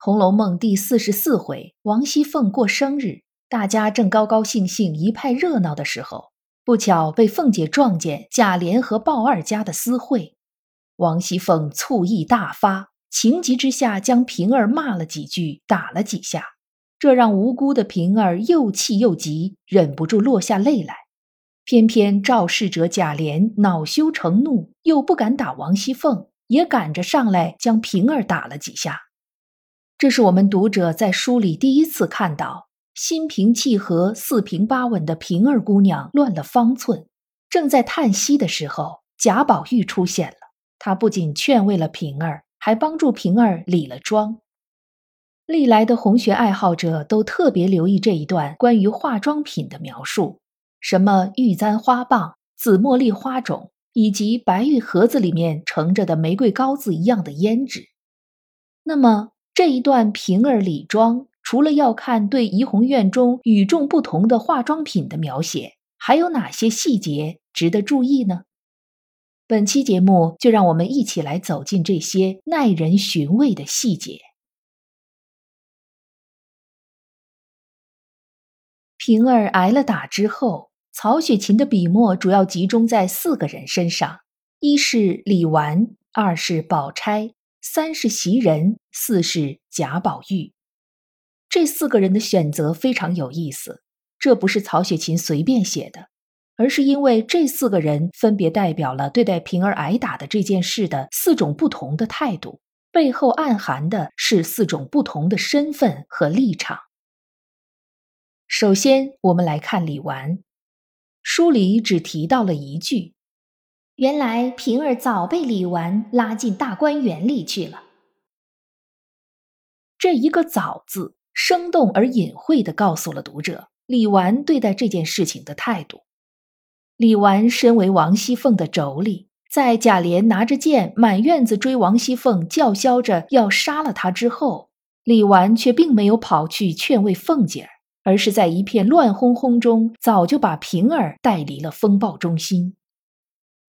红楼梦》第四十四回，王熙凤过生日，大家正高高兴兴、一派热闹的时候，不巧被凤姐撞见贾琏和鲍二家的私会。王熙凤醋意大发，情急之下将平儿骂了几句，打了几下。这让无辜的平儿又气又急，忍不住落下泪来。偏偏肇事者贾琏恼羞成怒，又不敢打王熙凤，也赶着上来将平儿打了几下。这是我们读者在书里第一次看到心平气和、四平八稳的平儿姑娘乱了方寸。正在叹息的时候，贾宝玉出现了。他不仅劝慰了平儿，还帮助平儿理了妆。历来的红学爱好者都特别留意这一段关于化妆品的描述，什么玉簪花棒、紫茉莉花种，以及白玉盒子里面盛着的玫瑰膏子一样的胭脂。那么这一段平儿理妆，除了要看对怡红院中与众不同的化妆品的描写，还有哪些细节值得注意呢？本期节目就让我们一起来走进这些耐人寻味的细节。平儿挨了打之后，曹雪芹的笔墨主要集中在四个人身上：一是李纨，二是宝钗，三是袭人，四是贾宝玉。这四个人的选择非常有意思，这不是曹雪芹随便写的，而是因为这四个人分别代表了对待平儿挨打的这件事的四种不同的态度，背后暗含的是四种不同的身份和立场。首先，我们来看李纨。书里只提到了一句：“原来平儿早被李纨拉进大观园里去了。”这一个“早”字，生动而隐晦的告诉了读者李纨对待这件事情的态度。李纨身为王熙凤的妯娌，在贾琏拿着剑满院子追王熙凤，叫嚣着要杀了她之后，李纨却并没有跑去劝慰凤姐儿。而是在一片乱哄哄中，早就把平儿带离了风暴中心。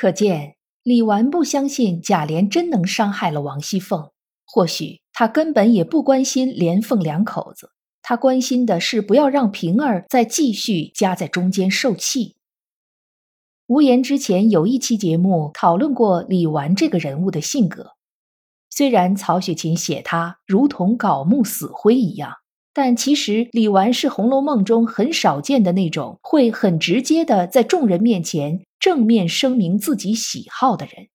可见李纨不相信贾琏真能伤害了王熙凤，或许他根本也不关心连凤两口子，他关心的是不要让平儿再继续夹在中间受气。无言之前有一期节目讨论过李纨这个人物的性格，虽然曹雪芹写他如同槁木死灰一样。但其实李纨是《红楼梦》中很少见的那种会很直接的在众人面前正面声明自己喜好的人。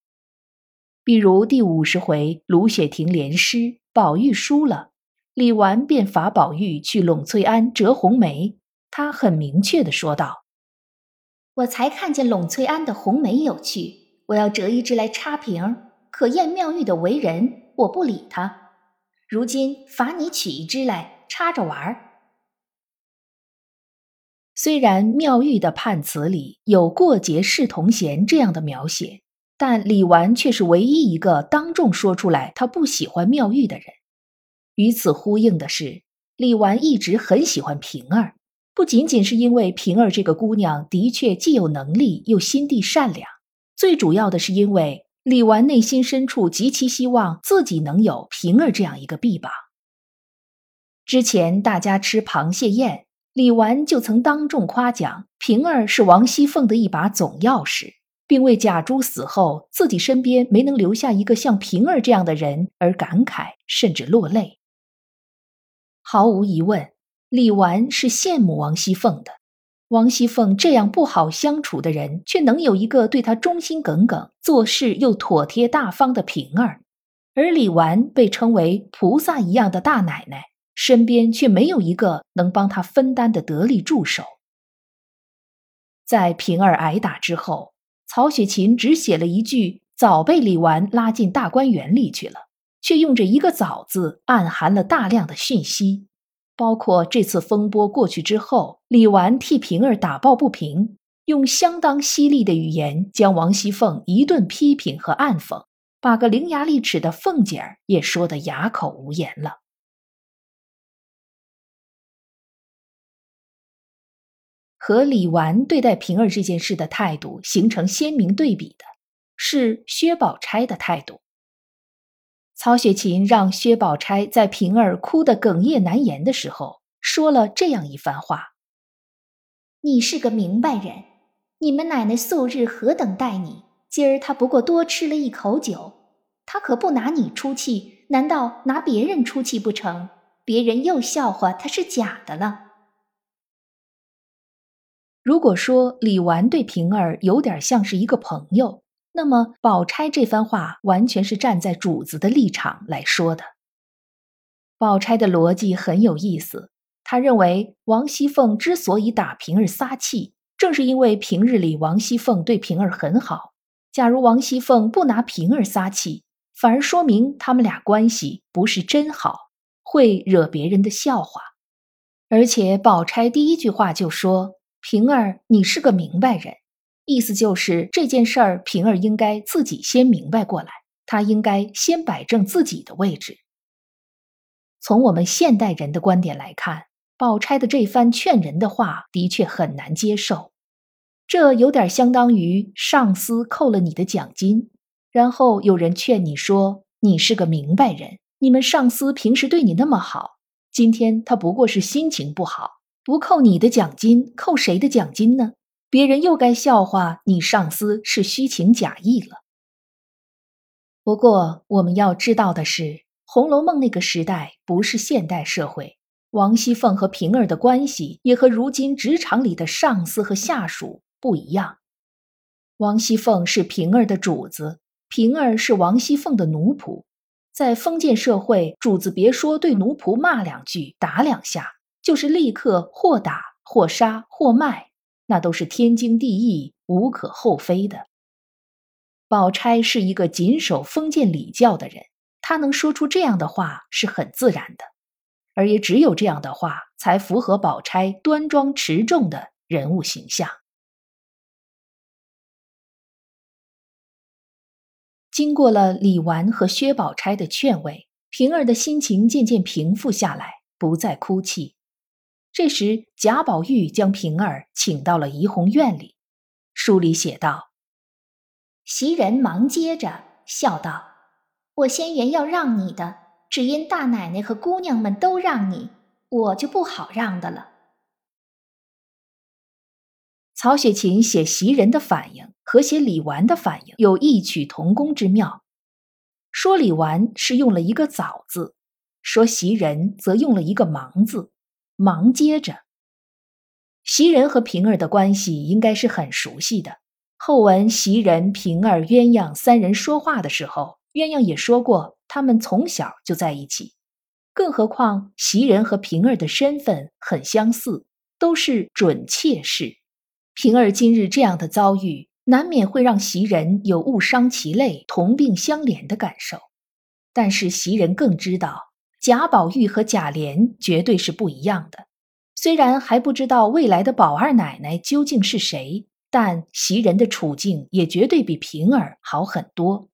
比如第五十回，卢雪亭联诗，宝玉输了，李纨便罚宝玉去栊翠庵折红梅。他很明确的说道：“我才看见栊翠庵的红梅有趣，我要折一只来插瓶，可验妙玉的为人，我不理他。如今罚你取一只来。”插着玩儿。虽然妙玉的判词里有“过节是同弦”这样的描写，但李纨却是唯一一个当众说出来他不喜欢妙玉的人。与此呼应的是，李纨一直很喜欢平儿，不仅仅是因为平儿这个姑娘的确既有能力又心地善良，最主要的是因为李纨内心深处极其希望自己能有平儿这样一个臂膀。之前大家吃螃蟹宴，李纨就曾当众夸奖平儿是王熙凤的一把总钥匙，并为贾珠死后自己身边没能留下一个像平儿这样的人而感慨，甚至落泪。毫无疑问，李纨是羡慕王熙凤的。王熙凤这样不好相处的人，却能有一个对她忠心耿耿、做事又妥帖大方的平儿，而李纨被称为菩萨一样的大奶奶。身边却没有一个能帮他分担的得力助手。在平儿挨打之后，曹雪芹只写了一句“早被李纨拉进大观园里去了”，却用这一个“早”字暗含了大量的讯息，包括这次风波过去之后，李纨替平儿打抱不平，用相当犀利的语言将王熙凤一顿批评和暗讽，把个伶牙俐齿的凤姐儿也说得哑口无言了。和李纨对待平儿这件事的态度形成鲜明对比的，是薛宝钗的态度。曹雪芹让薛宝钗在平儿哭得哽咽难言的时候，说了这样一番话：“你是个明白人，你们奶奶素日何等待你，今儿她不过多吃了一口酒，她可不拿你出气，难道拿别人出气不成？别人又笑话她是假的了。”如果说李纨对平儿有点像是一个朋友，那么宝钗这番话完全是站在主子的立场来说的。宝钗的逻辑很有意思，她认为王熙凤之所以打平儿撒气，正是因为平日里王熙凤对平儿很好。假如王熙凤不拿平儿撒气，反而说明他们俩关系不是真好，会惹别人的笑话。而且宝钗第一句话就说。平儿，你是个明白人，意思就是这件事儿，平儿应该自己先明白过来，她应该先摆正自己的位置。从我们现代人的观点来看，宝钗的这番劝人的话的确很难接受，这有点相当于上司扣了你的奖金，然后有人劝你说你是个明白人，你们上司平时对你那么好，今天他不过是心情不好。不扣你的奖金，扣谁的奖金呢？别人又该笑话你上司是虚情假意了。不过我们要知道的是，《红楼梦》那个时代不是现代社会，王熙凤和平儿的关系也和如今职场里的上司和下属不一样。王熙凤是平儿的主子，平儿是王熙凤的奴仆。在封建社会，主子别说对奴仆骂两句、打两下。就是立刻或打或杀或卖，那都是天经地义、无可厚非的。宝钗是一个谨守封建礼教的人，她能说出这样的话是很自然的，而也只有这样的话才符合宝钗端庄持重的人物形象。经过了李纨和薛宝钗的劝慰，平儿的心情渐渐平复下来，不再哭泣。这时，贾宝玉将平儿请到了怡红院里。书里写道：“袭人忙接着笑道：‘我先原要让你的，只因大奶奶和姑娘们都让你，我就不好让的了。’”曹雪芹写袭人的反应和写李纨的反应有异曲同工之妙。说李纨是用了一个“早”字，说袭人则用了一个“忙”字。忙接着，袭人和平儿的关系应该是很熟悉的。后文袭人、平儿鸳鸯三人说话的时候，鸳鸯也说过他们从小就在一起。更何况袭人和平儿的身份很相似，都是准妾室。平儿今日这样的遭遇，难免会让袭人有误伤其类、同病相怜的感受。但是袭人更知道。贾宝玉和贾琏绝对是不一样的，虽然还不知道未来的宝二奶奶究竟是谁，但袭人的处境也绝对比平儿好很多。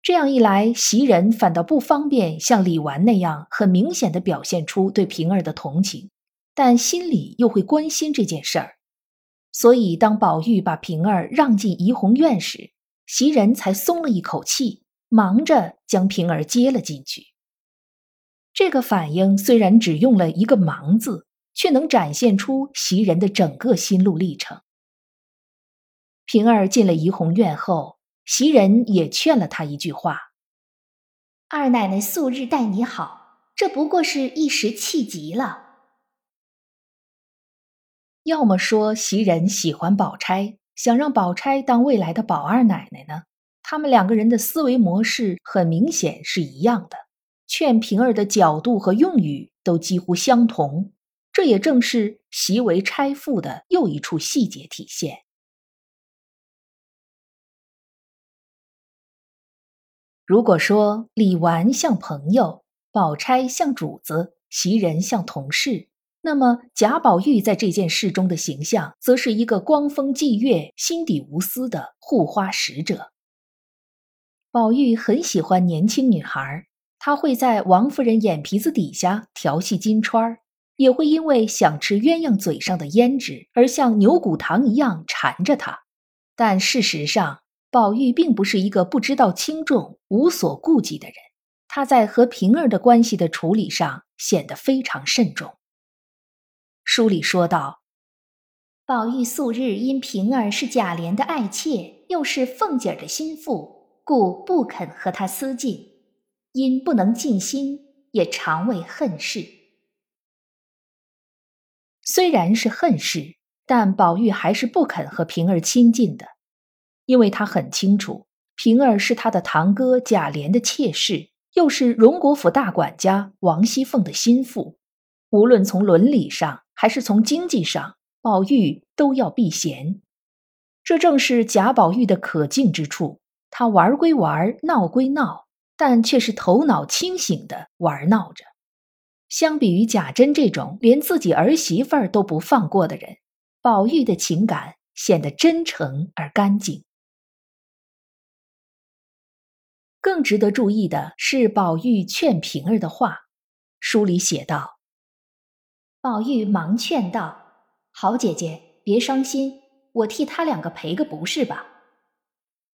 这样一来，袭人反倒不方便像李纨那样很明显的表现出对平儿的同情，但心里又会关心这件事儿。所以，当宝玉把平儿让进怡红院时，袭人才松了一口气，忙着将平儿接了进去。这个反应虽然只用了一个“忙”字，却能展现出袭人的整个心路历程。平儿进了怡红院后，袭人也劝了她一句话：“二奶奶素日待你好，这不过是一时气急了。”要么说袭人喜欢宝钗，想让宝钗当未来的宝二奶奶呢？他们两个人的思维模式很明显是一样的。劝平儿的角度和用语都几乎相同，这也正是袭为差妇的又一处细节体现。如果说李纨像朋友，宝钗像主子，袭人像同事，那么贾宝玉在这件事中的形象，则是一个光风霁月、心底无私的护花使者。宝玉很喜欢年轻女孩，他会在王夫人眼皮子底下调戏金钏儿，也会因为想吃鸳鸯嘴上的胭脂而像牛骨糖一样缠着她。但事实上，宝玉并不是一个不知道轻重、无所顾忌的人。他在和平儿的关系的处理上显得非常慎重。书里说道：“宝玉素日因平儿是贾琏的爱妾，又是凤姐儿的心腹，故不肯和他私近，因不能尽心，也常为恨事。虽然是恨事，但宝玉还是不肯和平儿亲近的，因为他很清楚平儿是他的堂哥贾琏的妾室。”又是荣国府大管家王熙凤的心腹，无论从伦理上还是从经济上，宝玉都要避嫌。这正是贾宝玉的可敬之处。他玩归玩，闹归闹，但却是头脑清醒的玩闹着。相比于贾珍这种连自己儿媳妇儿都不放过的人，宝玉的情感显得真诚而干净。更值得注意的是，宝玉劝平儿的话，书里写道：“宝玉忙劝道：‘好姐姐，别伤心，我替他两个赔个不是吧。’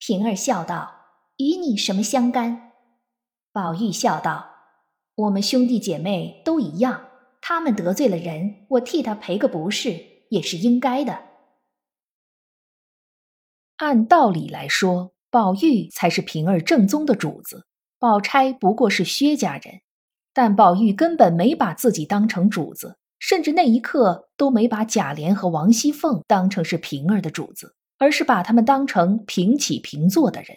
平儿笑道：‘与你什么相干？’宝玉笑道：‘我们兄弟姐妹都一样，他们得罪了人，我替他赔个不是，也是应该的。按道理来说。’”宝玉才是平儿正宗的主子，宝钗不过是薛家人。但宝玉根本没把自己当成主子，甚至那一刻都没把贾琏和王熙凤当成是平儿的主子，而是把他们当成平起平坐的人。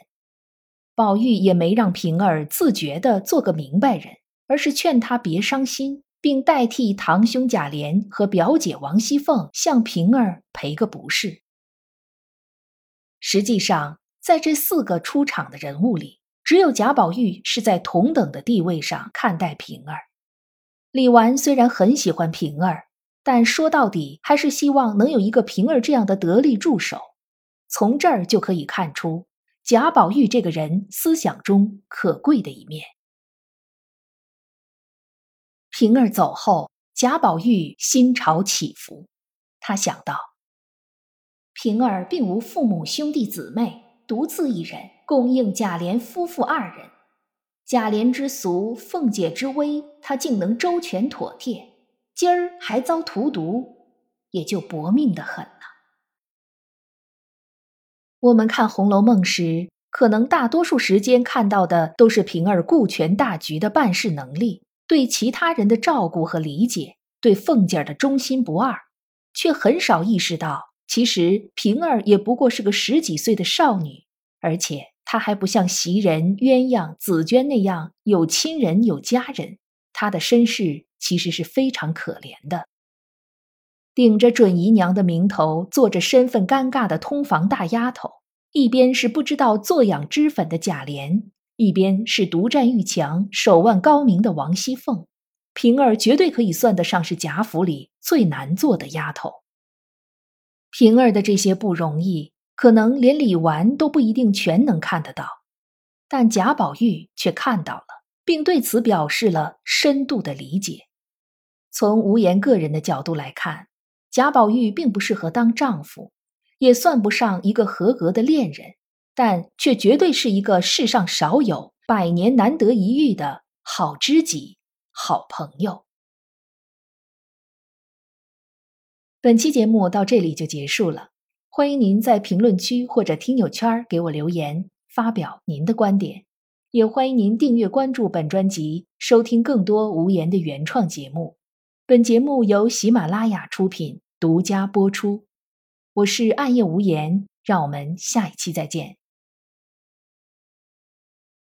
宝玉也没让平儿自觉地做个明白人，而是劝他别伤心，并代替堂兄贾琏和表姐王熙凤向平儿赔个不是。实际上。在这四个出场的人物里，只有贾宝玉是在同等的地位上看待平儿。李纨虽然很喜欢平儿，但说到底还是希望能有一个平儿这样的得力助手。从这儿就可以看出贾宝玉这个人思想中可贵的一面。平儿走后，贾宝玉心潮起伏，他想到，平儿并无父母兄弟姊妹。独自一人供应贾琏夫妇二人，贾琏之俗，凤姐之威，他竟能周全妥帖。今儿还遭荼毒，也就薄命的很。我们看《红楼梦》时，可能大多数时间看到的都是平儿顾全大局的办事能力，对其他人的照顾和理解，对凤姐儿的忠心不二，却很少意识到。其实平儿也不过是个十几岁的少女，而且她还不像袭人、鸳鸯、紫娟那样有亲人有家人，她的身世其实是非常可怜的。顶着准姨娘的名头，做着身份尴尬的通房大丫头，一边是不知道做养脂粉的贾琏，一边是独占欲强、手腕高明的王熙凤，平儿绝对可以算得上是贾府里最难做的丫头。平儿的这些不容易，可能连李纨都不一定全能看得到，但贾宝玉却看到了，并对此表示了深度的理解。从无言个人的角度来看，贾宝玉并不适合当丈夫，也算不上一个合格的恋人，但却绝对是一个世上少有、百年难得一遇的好知己、好朋友。本期节目到这里就结束了，欢迎您在评论区或者听友圈给我留言，发表您的观点，也欢迎您订阅关注本专辑，收听更多无言的原创节目。本节目由喜马拉雅出品，独家播出。我是暗夜无言，让我们下一期再见。